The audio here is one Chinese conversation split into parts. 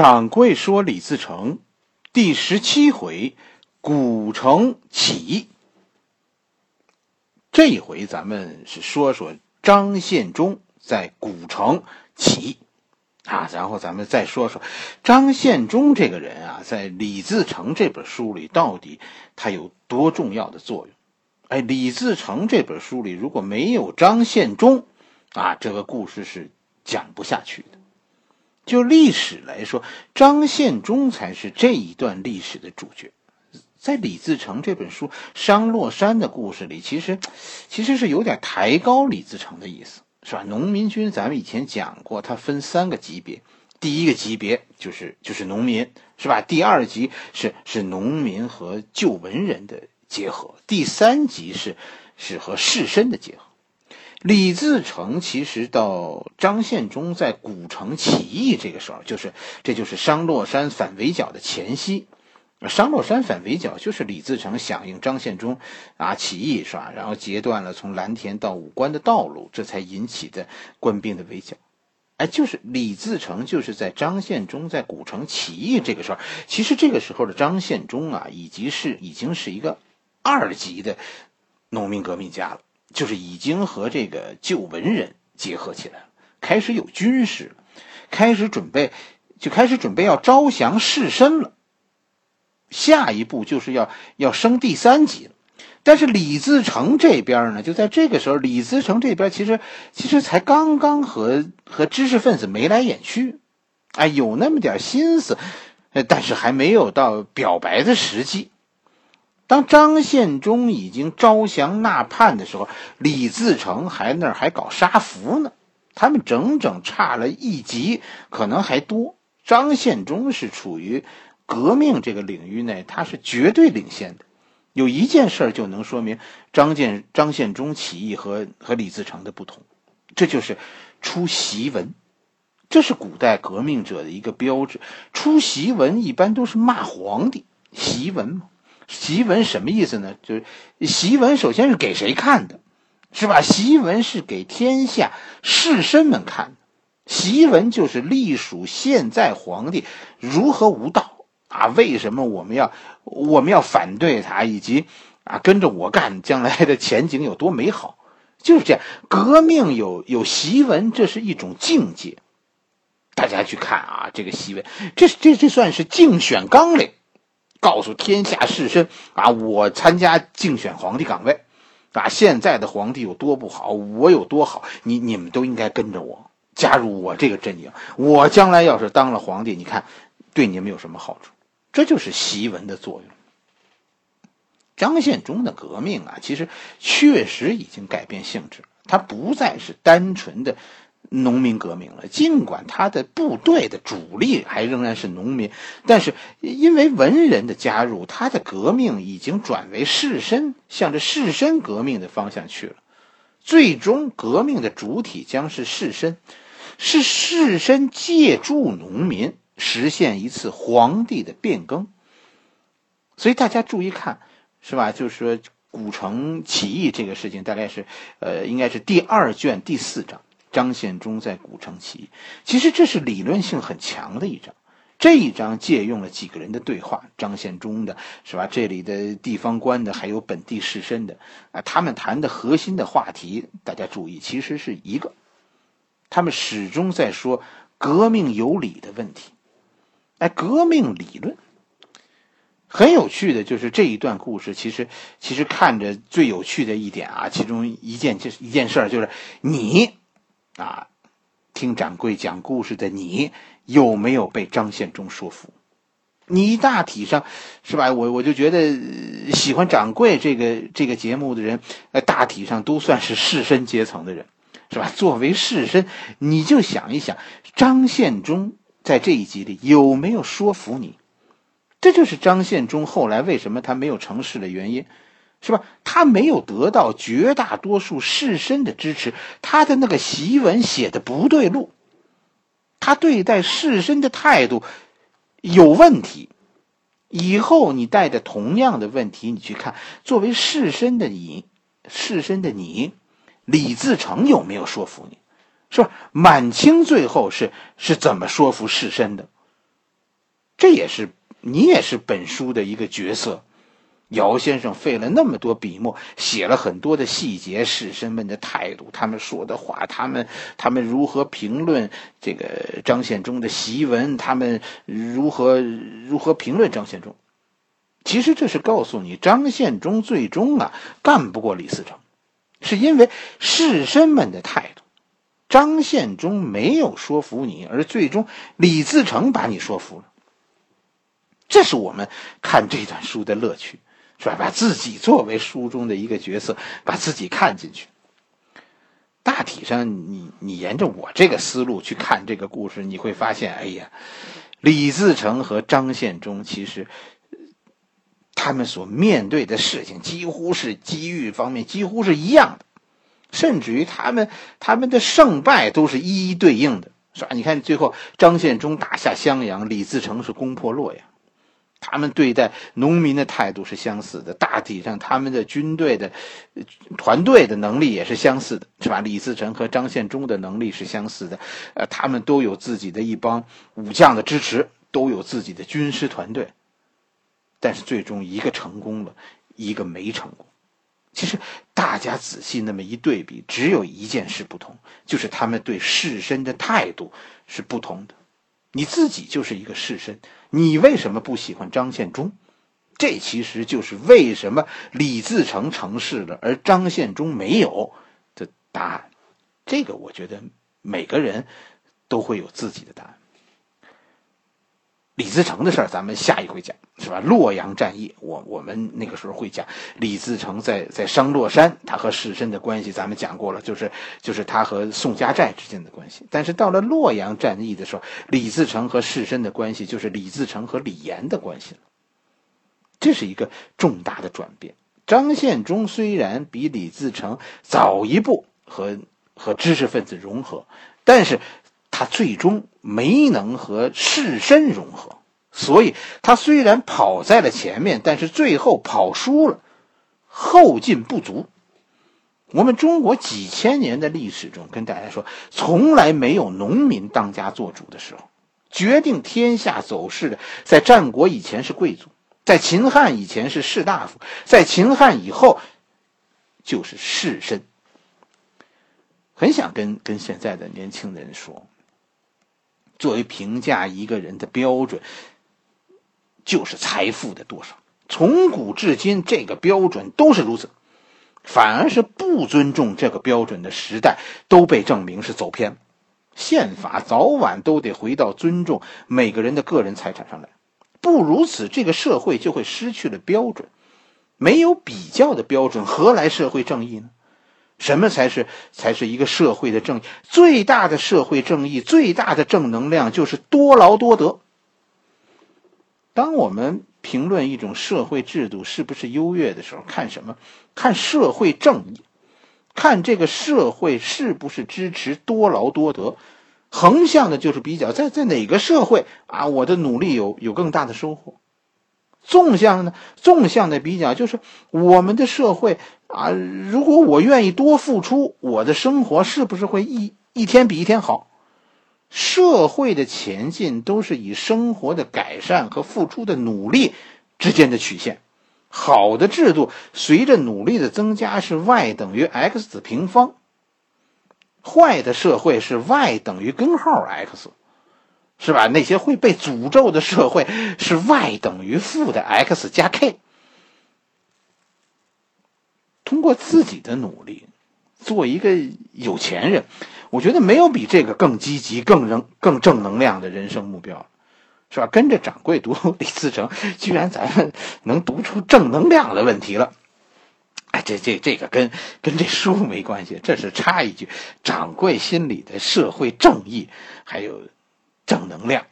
掌柜说李自成第十七回，古城起。这一回咱们是说说张献忠在古城起啊，然后咱们再说说张献忠这个人啊，在李自成这本书里到底他有多重要的作用？哎，李自成这本书里如果没有张献忠啊，这个故事是讲不下去的。就历史来说，张献忠才是这一段历史的主角。在李自成这本书《商洛山》的故事里，其实其实是有点抬高李自成的意思，是吧？农民军咱们以前讲过，它分三个级别，第一个级别就是就是农民，是吧？第二级是是农民和旧文人的结合，第三级是是和士绅的结合。李自成其实到张献忠在古城起义这个时候，就是这就是商洛山反围剿的前夕。商洛山反围剿就是李自成响应张献忠啊起义是吧？然后截断了从蓝田到武关的道路，这才引起的官兵的围剿。哎，就是李自成就是在张献忠在古城起义这个时候，其实这个时候的张献忠啊，已经是已经是一个二级的农民革命家了。就是已经和这个旧文人结合起来了，开始有军事了，开始准备，就开始准备要招降士绅了。下一步就是要要升第三级了。但是李自成这边呢，就在这个时候，李自成这边其实其实才刚刚和和知识分子眉来眼去，哎，有那么点心思，但是还没有到表白的时机。当张献忠已经招降纳叛的时候，李自成还那儿还搞杀俘呢。他们整整差了一级，可能还多。张献忠是处于革命这个领域内，他是绝对领先的。有一件事就能说明张建张献忠起义和和李自成的不同，这就是出檄文。这是古代革命者的一个标志。出檄文一般都是骂皇帝，檄文嘛。檄文什么意思呢？就是檄文首先是给谁看的，是吧？檄文是给天下士绅们看的。檄文就是隶属现在皇帝如何无道啊？为什么我们要我们要反对他，以及啊跟着我干，将来的前景有多美好？就是这样，革命有有檄文，这是一种境界。大家去看啊，这个檄文，这这这算是竞选纲领。告诉天下士绅啊，我参加竞选皇帝岗位，啊，现在的皇帝有多不好，我有多好，你你们都应该跟着我，加入我这个阵营。我将来要是当了皇帝，你看对你们有什么好处？这就是檄文的作用。张献忠的革命啊，其实确实已经改变性质，他不再是单纯的。农民革命了，尽管他的部队的主力还仍然是农民，但是因为文人的加入，他的革命已经转为士绅，向着士绅革命的方向去了。最终，革命的主体将是士绅，是士绅借助农民实现一次皇帝的变更。所以大家注意看，是吧？就是说古城起义这个事情，大概是呃，应该是第二卷第四章。张献忠在古城起义，其实这是理论性很强的一章。这一章借用了几个人的对话，张献忠的是吧？这里的地方官的，还有本地士绅的啊，他们谈的核心的话题，大家注意，其实是一个，他们始终在说革命有理的问题。哎，革命理论很有趣的，就是这一段故事，其实其实看着最有趣的一点啊，其中一件就是一件事就是你。啊，听掌柜讲故事的你有没有被张献忠说服？你大体上是吧？我我就觉得喜欢掌柜这个这个节目的人，呃，大体上都算是士绅阶层的人，是吧？作为士绅，你就想一想，张献忠在这一集里有没有说服你？这就是张献忠后来为什么他没有成事的原因。是吧？他没有得到绝大多数士绅的支持，他的那个檄文写的不对路，他对待士绅的态度有问题。以后你带着同样的问题，你去看作为士绅的你，士绅的你，李自成有没有说服你？是吧？满清最后是是怎么说服士绅的？这也是你也是本书的一个角色。姚先生费了那么多笔墨，写了很多的细节，士绅们的态度，他们说的话，他们他们如何评论这个张献忠的檄文，他们如何如何评论张献忠。其实这是告诉你，张献忠最终啊干不过李自成，是因为士绅们的态度。张献忠没有说服你，而最终李自成把你说服了。这是我们看这段书的乐趣。是吧？把自己作为书中的一个角色，把自己看进去。大体上，你你沿着我这个思路去看这个故事，你会发现，哎呀，李自成和张献忠其实他们所面对的事情几乎是机遇方面几乎是一样的，甚至于他们他们的胜败都是一一对应的，是吧？你看最后张献忠打下襄阳，李自成是攻破洛阳。他们对待农民的态度是相似的，大体上他们的军队的团队的能力也是相似的，是吧？李自成和张献忠的能力是相似的，呃，他们都有自己的一帮武将的支持，都有自己的军师团队，但是最终一个成功了，一个没成功。其实大家仔细那么一对比，只有一件事不同，就是他们对士绅的态度是不同的。你自己就是一个士绅，你为什么不喜欢张献忠？这其实就是为什么李自成成事了，而张献忠没有的答案。这个我觉得每个人都会有自己的答案。李自成的事儿，咱们下一回讲，是吧？洛阳战役，我我们那个时候会讲李自成在在商洛山，他和士绅的关系，咱们讲过了，就是就是他和宋家寨之间的关系。但是到了洛阳战役的时候，李自成和士绅的关系，就是李自成和李严的关系了。这是一个重大的转变。张献忠虽然比李自成早一步和和知识分子融合，但是。他最终没能和士绅融合，所以他虽然跑在了前面，但是最后跑输了，后劲不足。我们中国几千年的历史中，跟大家说，从来没有农民当家做主的时候。决定天下走势的，在战国以前是贵族，在秦汉以前是士大夫，在秦汉以后就是士绅。很想跟跟现在的年轻人说。作为评价一个人的标准，就是财富的多少。从古至今，这个标准都是如此。反而是不尊重这个标准的时代，都被证明是走偏。宪法早晚都得回到尊重每个人的个人财产上来。不如此，这个社会就会失去了标准。没有比较的标准，何来社会正义呢？什么才是才是一个社会的正义？最大的社会正义，最大的正能量就是多劳多得。当我们评论一种社会制度是不是优越的时候，看什么？看社会正义，看这个社会是不是支持多劳多得。横向的就是比较，在在哪个社会啊，我的努力有有更大的收获。纵向呢？纵向的比较就是我们的社会啊，如果我愿意多付出，我的生活是不是会一一天比一天好？社会的前进都是以生活的改善和付出的努力之间的曲线。好的制度随着努力的增加是 y 等于 x 平方，坏的社会是 y 等于根号 x。是吧？那些会被诅咒的社会是 y 等于负的 x 加 k。通过自己的努力做一个有钱人，我觉得没有比这个更积极、更能、更正能量的人生目标，是吧？跟着掌柜读李自成，居然咱们能读出正能量的问题了。哎，这这这个跟跟这书没关系，这是插一句，掌柜心里的社会正义还有。正能量，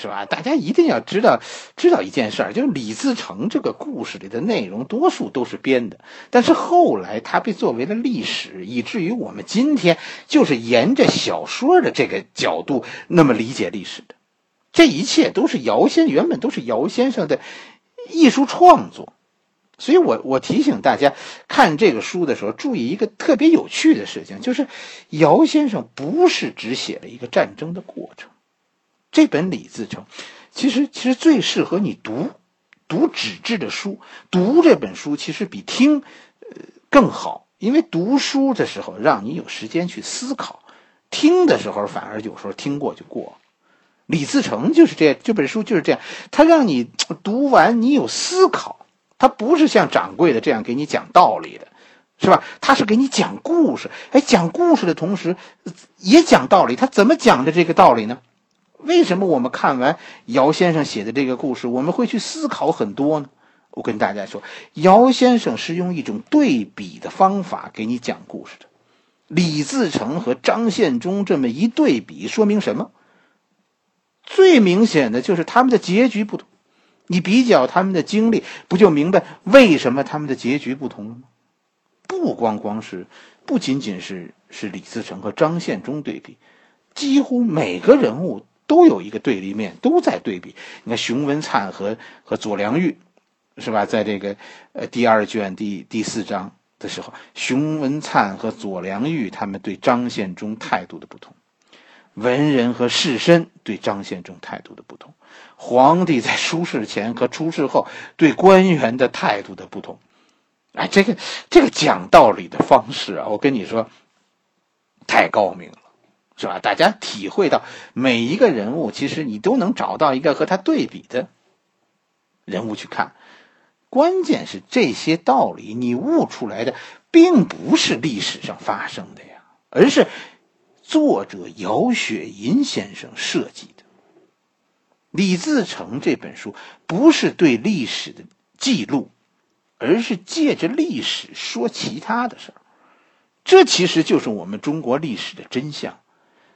是吧？大家一定要知道，知道一件事儿，就是李自成这个故事里的内容，多数都是编的。但是后来他被作为了历史，以至于我们今天就是沿着小说的这个角度那么理解历史的。这一切都是姚先原本都是姚先生的艺术创作。所以我我提醒大家看这个书的时候，注意一个特别有趣的事情，就是姚先生不是只写了一个战争的过程。这本李自成，其实其实最适合你读读纸质的书，读这本书其实比听呃更好，因为读书的时候让你有时间去思考，听的时候反而有时候听过就过。李自成就是这样这本书就是这样，他让你读完你有思考，他不是像掌柜的这样给你讲道理的，是吧？他是给你讲故事，哎，讲故事的同时也讲道理。他怎么讲的这个道理呢？为什么我们看完姚先生写的这个故事，我们会去思考很多呢？我跟大家说，姚先生是用一种对比的方法给你讲故事的。李自成和张献忠这么一对比，说明什么？最明显的就是他们的结局不同。你比较他们的经历，不就明白为什么他们的结局不同了吗？不光光是，不仅仅是是李自成和张献忠对比，几乎每个人物。都有一个对立面，都在对比。你看熊文灿和和左良玉，是吧？在这个呃第二卷第第四章的时候，熊文灿和左良玉他们对张献忠态度的不同，文人和士绅对张献忠态度的不同，皇帝在出事前和出事后对官员的态度的不同。哎，这个这个讲道理的方式啊，我跟你说，太高明了。是吧？大家体会到每一个人物，其实你都能找到一个和他对比的人物去看。关键是这些道理你悟出来的，并不是历史上发生的呀，而是作者姚雪银先生设计的。李自成这本书不是对历史的记录，而是借着历史说其他的事儿。这其实就是我们中国历史的真相。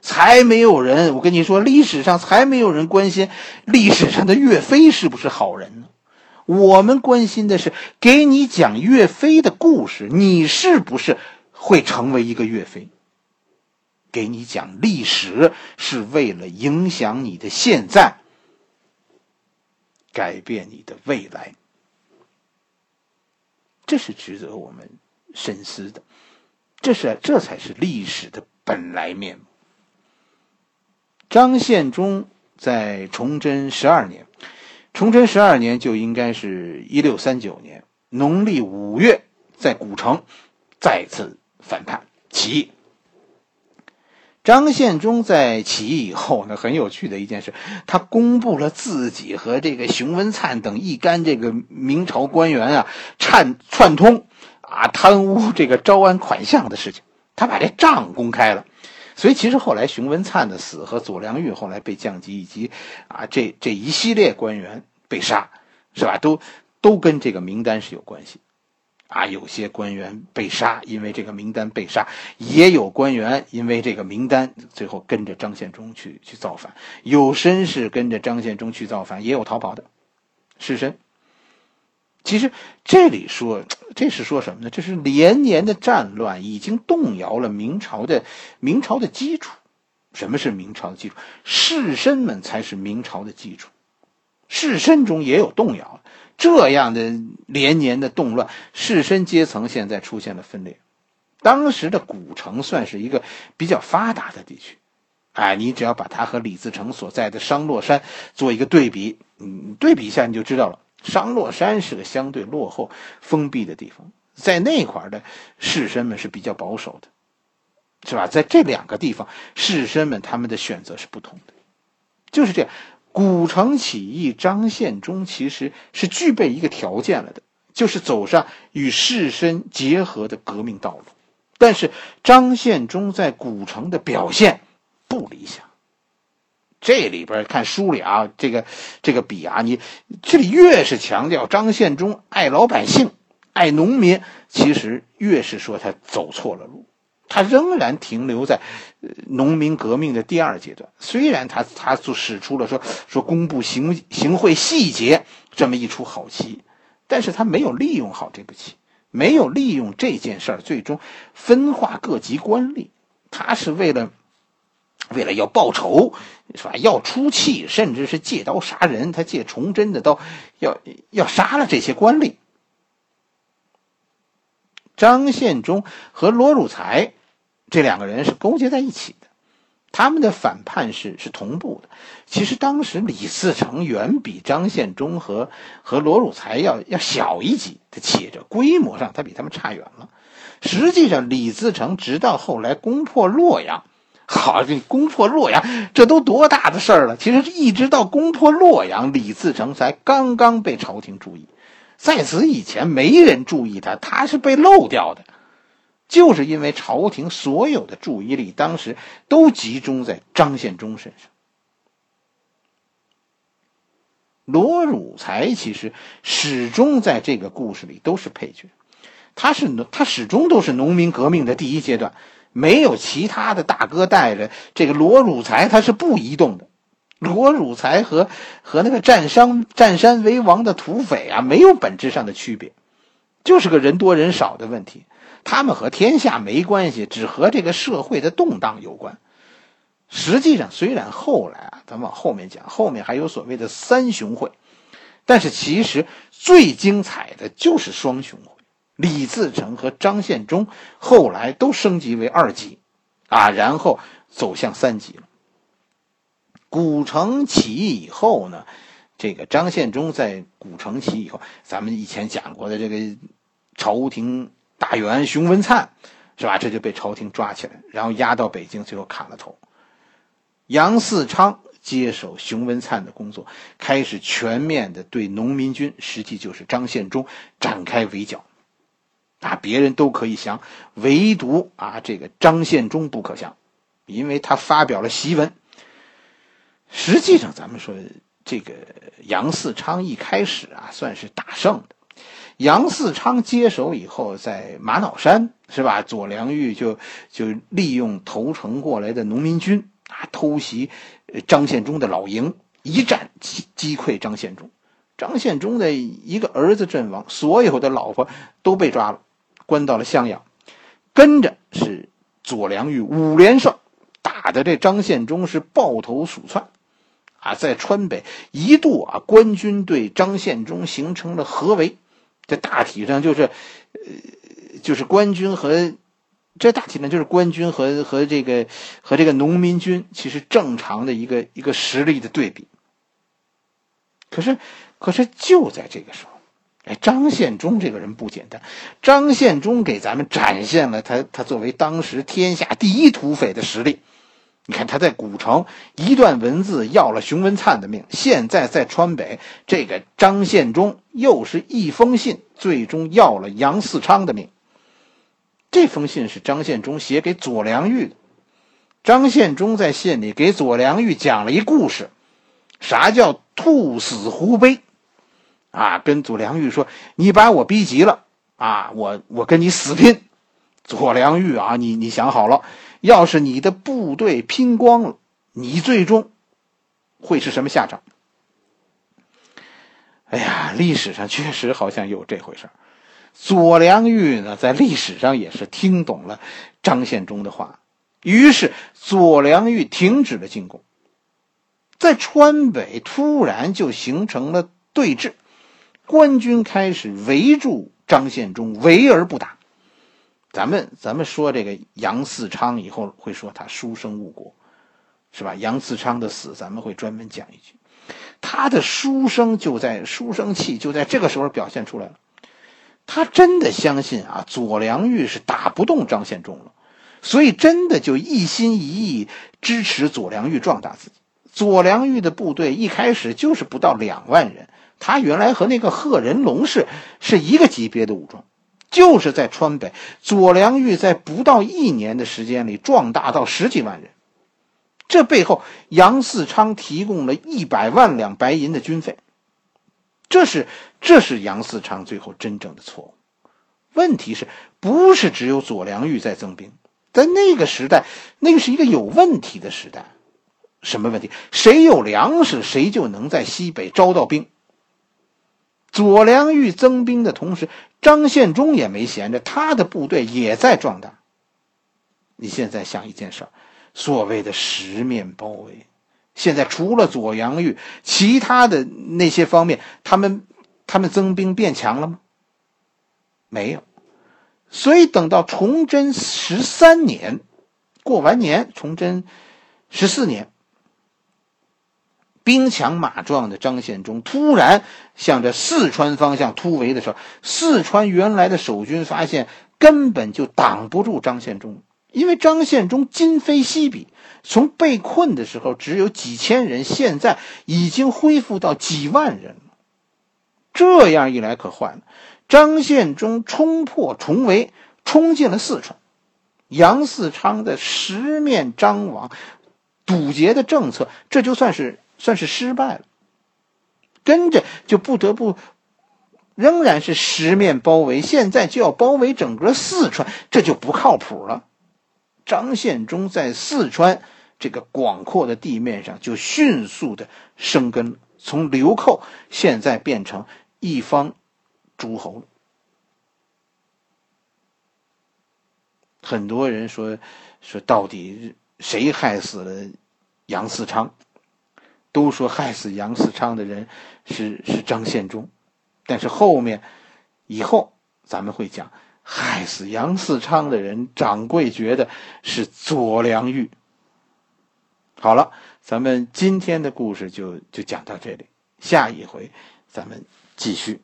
才没有人，我跟你说，历史上才没有人关心历史上的岳飞是不是好人呢？我们关心的是给你讲岳飞的故事，你是不是会成为一个岳飞？给你讲历史是为了影响你的现在，改变你的未来，这是值得我们深思的。这是这才是历史的本来面目。张献忠在崇祯十二年，崇祯十二年就应该是一六三九年农历五月，在古城再次反叛起义。张献忠在起义以后呢，很有趣的一件事，他公布了自己和这个熊文灿等一干这个明朝官员啊串串通啊贪污这个招安款项的事情，他把这账公开了。所以，其实后来熊文灿的死和左良玉后来被降级，以及啊这这一系列官员被杀，是吧？都都跟这个名单是有关系。啊，有些官员被杀，因为这个名单被杀；也有官员因为这个名单最后跟着张献忠去去造反。有绅士跟着张献忠去造反，也有逃跑的士绅。其实这里说，这是说什么呢？这是连年的战乱已经动摇了明朝的明朝的基础。什么是明朝的基础？士绅们才是明朝的基础。士绅中也有动摇，这样的连年的动乱，士绅阶层现在出现了分裂。当时的古城算是一个比较发达的地区，哎，你只要把它和李自成所在的商洛山做一个对比，嗯，对比一下你就知道了。商洛山是个相对落后、封闭的地方，在那块的士绅们是比较保守的，是吧？在这两个地方，士绅们他们的选择是不同的，就是这样。古城起义，张献忠其实是具备一个条件了的，就是走上与士绅结合的革命道路。但是张献忠在古城的表现不理想。这里边看书里啊，这个这个笔啊，你这里越是强调张献忠爱老百姓、爱农民，其实越是说他走错了路，他仍然停留在农民革命的第二阶段。虽然他他就使出了说说公布行行贿细节这么一出好棋，但是他没有利用好这步棋，没有利用这件事儿，最终分化各级官吏，他是为了。为了要报仇，是吧？要出气，甚至是借刀杀人。他借崇祯的刀，要要杀了这些官吏。张献忠和罗汝才这两个人是勾结在一起的，他们的反叛是是同步的。其实当时李自成远比张献忠和和罗汝才要要小一级，他且着规模上他比他们差远了。实际上，李自成直到后来攻破洛阳，好，这攻破洛阳，这都多大的事儿了？其实一直到攻破洛阳，李自成才刚刚被朝廷注意。在此以前，没人注意他，他是被漏掉的，就是因为朝廷所有的注意力当时都集中在张献忠身上。罗汝才其实始终在这个故事里都是配角，他是他始终都是农民革命的第一阶段，没有其他的大哥带着，这个罗汝才他是不移动的。罗汝才和和那个占山占山为王的土匪啊，没有本质上的区别，就是个人多人少的问题。他们和天下没关系，只和这个社会的动荡有关。实际上，虽然后来啊，咱往后面讲，后面还有所谓的三雄会，但是其实最精彩的就是双雄会。李自成和张献忠后来都升级为二级，啊，然后走向三级了。古城起义以后呢，这个张献忠在古城起义以后，咱们以前讲过的这个朝廷大员熊文灿，是吧？这就被朝廷抓起来，然后押到北京，最后砍了头。杨嗣昌接手熊文灿的工作，开始全面的对农民军，实际就是张献忠展开围剿。啊，别人都可以降，唯独啊这个张献忠不可降，因为他发表了檄文。实际上，咱们说这个杨嗣昌一开始啊，算是打胜的。杨嗣昌接手以后，在玛瑙山是吧？左良玉就就利用投诚过来的农民军啊，偷袭张献忠的老营，一战击击溃张献忠。张献忠的一个儿子阵亡，所有的老婆都被抓了，关到了襄阳。跟着是左良玉五连胜，打的这张献忠是抱头鼠窜。啊，在川北一度啊，官军对张献忠形成了合围，这大体上就是，呃，就是官军和这大体上就是官军和和这个和这个农民军其实正常的一个一个实力的对比。可是，可是就在这个时候，哎，张献忠这个人不简单，张献忠给咱们展现了他他作为当时天下第一土匪的实力。你看他在古城一段文字要了熊文灿的命，现在在川北，这个张献忠又是一封信，最终要了杨嗣昌的命。这封信是张献忠写给左良玉的。张献忠在信里给左良玉讲了一故事，啥叫兔死狐悲？啊，跟左良玉说：“你把我逼急了啊，我我跟你死拼。”左良玉啊，你你想好了。要是你的部队拼光了，你最终会是什么下场？哎呀，历史上确实好像有这回事左良玉呢，在历史上也是听懂了张献忠的话，于是左良玉停止了进攻，在川北突然就形成了对峙，官军开始围住张献忠，围而不打。咱们咱们说这个杨嗣昌以后会说他书生误国，是吧？杨嗣昌的死咱们会专门讲一句，他的书生就在书生气就在这个时候表现出来了，他真的相信啊左良玉是打不动张献忠了，所以真的就一心一意支持左良玉壮大自己。左良玉的部队一开始就是不到两万人，他原来和那个贺人龙是是一个级别的武装。就是在川北，左良玉在不到一年的时间里壮大到十几万人，这背后杨嗣昌提供了一百万两白银的军费，这是这是杨嗣昌最后真正的错误。问题是不是只有左良玉在增兵？在那个时代，那个是一个有问题的时代。什么问题？谁有粮食，谁就能在西北招到兵。左良玉增兵的同时，张献忠也没闲着，他的部队也在壮大。你现在想一件事所谓的十面包围，现在除了左良玉，其他的那些方面，他们他们增兵变强了吗？没有。所以等到崇祯十三年过完年，崇祯十四年，兵强马壮的张献忠突然向着四川方向突围的时候，四川原来的守军发现根本就挡不住张献忠，因为张献忠今非昔比，从被困的时候只有几千人，现在已经恢复到几万人了。这样一来可坏了，张献忠冲破重围，冲进了四川。杨嗣昌的十面张网、堵截的政策，这就算是算是失败了。跟着就不得不，仍然是十面包围，现在就要包围整个四川，这就不靠谱了。张献忠在四川这个广阔的地面上就迅速的生根，从流寇现在变成一方诸侯了。很多人说，说到底谁害死了杨嗣昌？都说害死杨嗣昌的人是是张献忠，但是后面以后咱们会讲，害死杨嗣昌的人，掌柜觉得是左良玉。好了，咱们今天的故事就就讲到这里，下一回咱们继续。